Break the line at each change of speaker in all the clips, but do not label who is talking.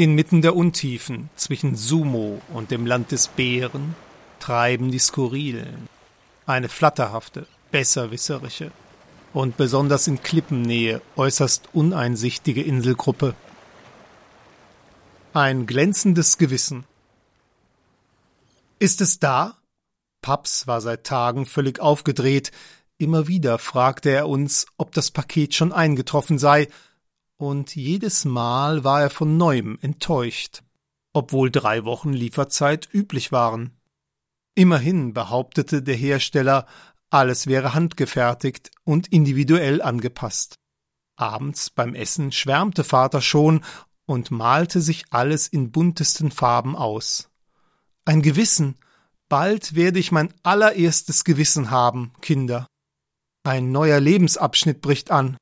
Inmitten der Untiefen zwischen Sumo und dem Land des Bären treiben die Skurrilen. Eine flatterhafte, besserwisserische und besonders in Klippennähe äußerst uneinsichtige Inselgruppe. Ein glänzendes Gewissen. Ist es da? Paps war seit Tagen völlig aufgedreht. Immer wieder fragte er uns, ob das Paket schon eingetroffen sei, und jedes Mal war er von neuem enttäuscht, obwohl drei Wochen Lieferzeit üblich waren. Immerhin behauptete der Hersteller, alles wäre handgefertigt und individuell angepasst. Abends beim Essen schwärmte Vater schon und malte sich alles in buntesten Farben aus. Ein Gewissen, bald werde ich mein allererstes Gewissen haben, Kinder. Ein neuer Lebensabschnitt bricht an.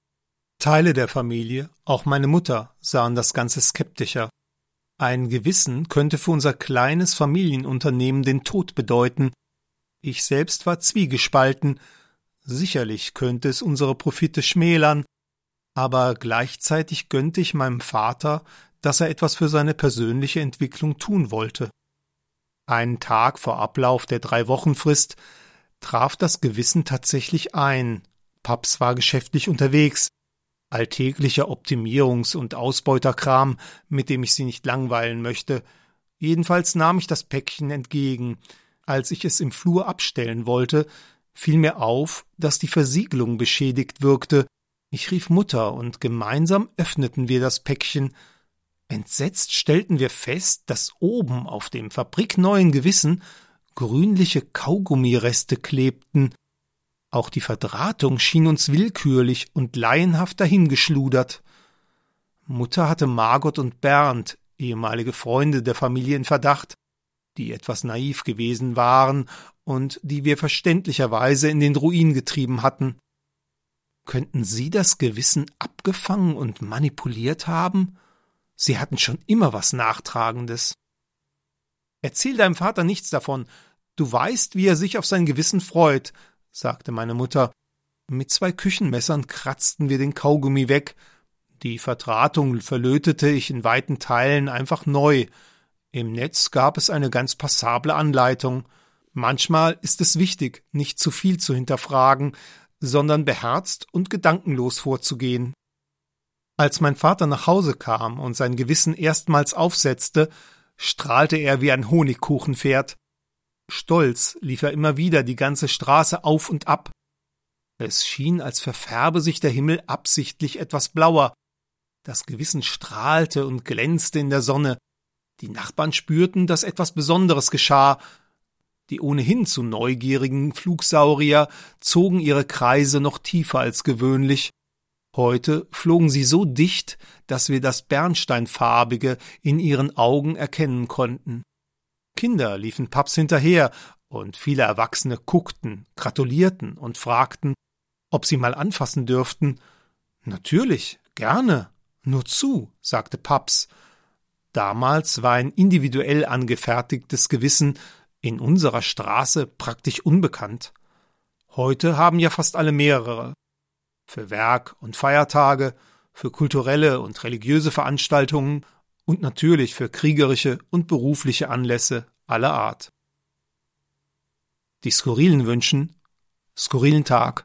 Teile der Familie, auch meine Mutter, sahen das Ganze skeptischer. Ein Gewissen könnte für unser kleines Familienunternehmen den Tod bedeuten. Ich selbst war zwiegespalten. Sicherlich könnte es unsere Profite schmälern, aber gleichzeitig gönnte ich meinem Vater, dass er etwas für seine persönliche Entwicklung tun wollte. Einen Tag vor Ablauf der drei Wochenfrist traf das Gewissen tatsächlich ein. Paps war geschäftlich unterwegs alltäglicher Optimierungs- und Ausbeuterkram, mit dem ich sie nicht langweilen möchte. Jedenfalls nahm ich das Päckchen entgegen. Als ich es im Flur abstellen wollte, fiel mir auf, dass die Versiegelung beschädigt wirkte. Ich rief Mutter und gemeinsam öffneten wir das Päckchen. Entsetzt stellten wir fest, dass oben auf dem fabrikneuen Gewissen grünliche Kaugummireste klebten, auch die Verdrahtung schien uns willkürlich und laienhaft dahingeschludert. Mutter hatte Margot und Bernd, ehemalige Freunde der Familie, in Verdacht, die etwas naiv gewesen waren und die wir verständlicherweise in den Ruin getrieben hatten. Könnten sie das Gewissen abgefangen und manipuliert haben? Sie hatten schon immer was Nachtragendes. Erzähl deinem Vater nichts davon. Du weißt, wie er sich auf sein Gewissen freut, sagte meine Mutter. Mit zwei Küchenmessern kratzten wir den Kaugummi weg. Die Verdrahtung verlötete ich in weiten Teilen einfach neu. Im Netz gab es eine ganz passable Anleitung. Manchmal ist es wichtig, nicht zu viel zu hinterfragen, sondern beherzt und gedankenlos vorzugehen. Als mein Vater nach Hause kam und sein Gewissen erstmals aufsetzte, strahlte er wie ein Honigkuchenpferd. Stolz lief er immer wieder die ganze Straße auf und ab. Es schien, als verfärbe sich der Himmel absichtlich etwas blauer. Das Gewissen strahlte und glänzte in der Sonne. Die Nachbarn spürten, dass etwas Besonderes geschah. Die ohnehin zu neugierigen Flugsaurier zogen ihre Kreise noch tiefer als gewöhnlich. Heute flogen sie so dicht, dass wir das Bernsteinfarbige in ihren Augen erkennen konnten. Kinder liefen Paps hinterher, und viele Erwachsene guckten, gratulierten und fragten, ob sie mal anfassen dürften. Natürlich, gerne, nur zu, sagte Paps. Damals war ein individuell angefertigtes Gewissen in unserer Straße praktisch unbekannt. Heute haben ja fast alle mehrere. Für Werk und Feiertage, für kulturelle und religiöse Veranstaltungen und natürlich für kriegerische und berufliche Anlässe aller Art. Die Skurrilen wünschen skurrilen Tag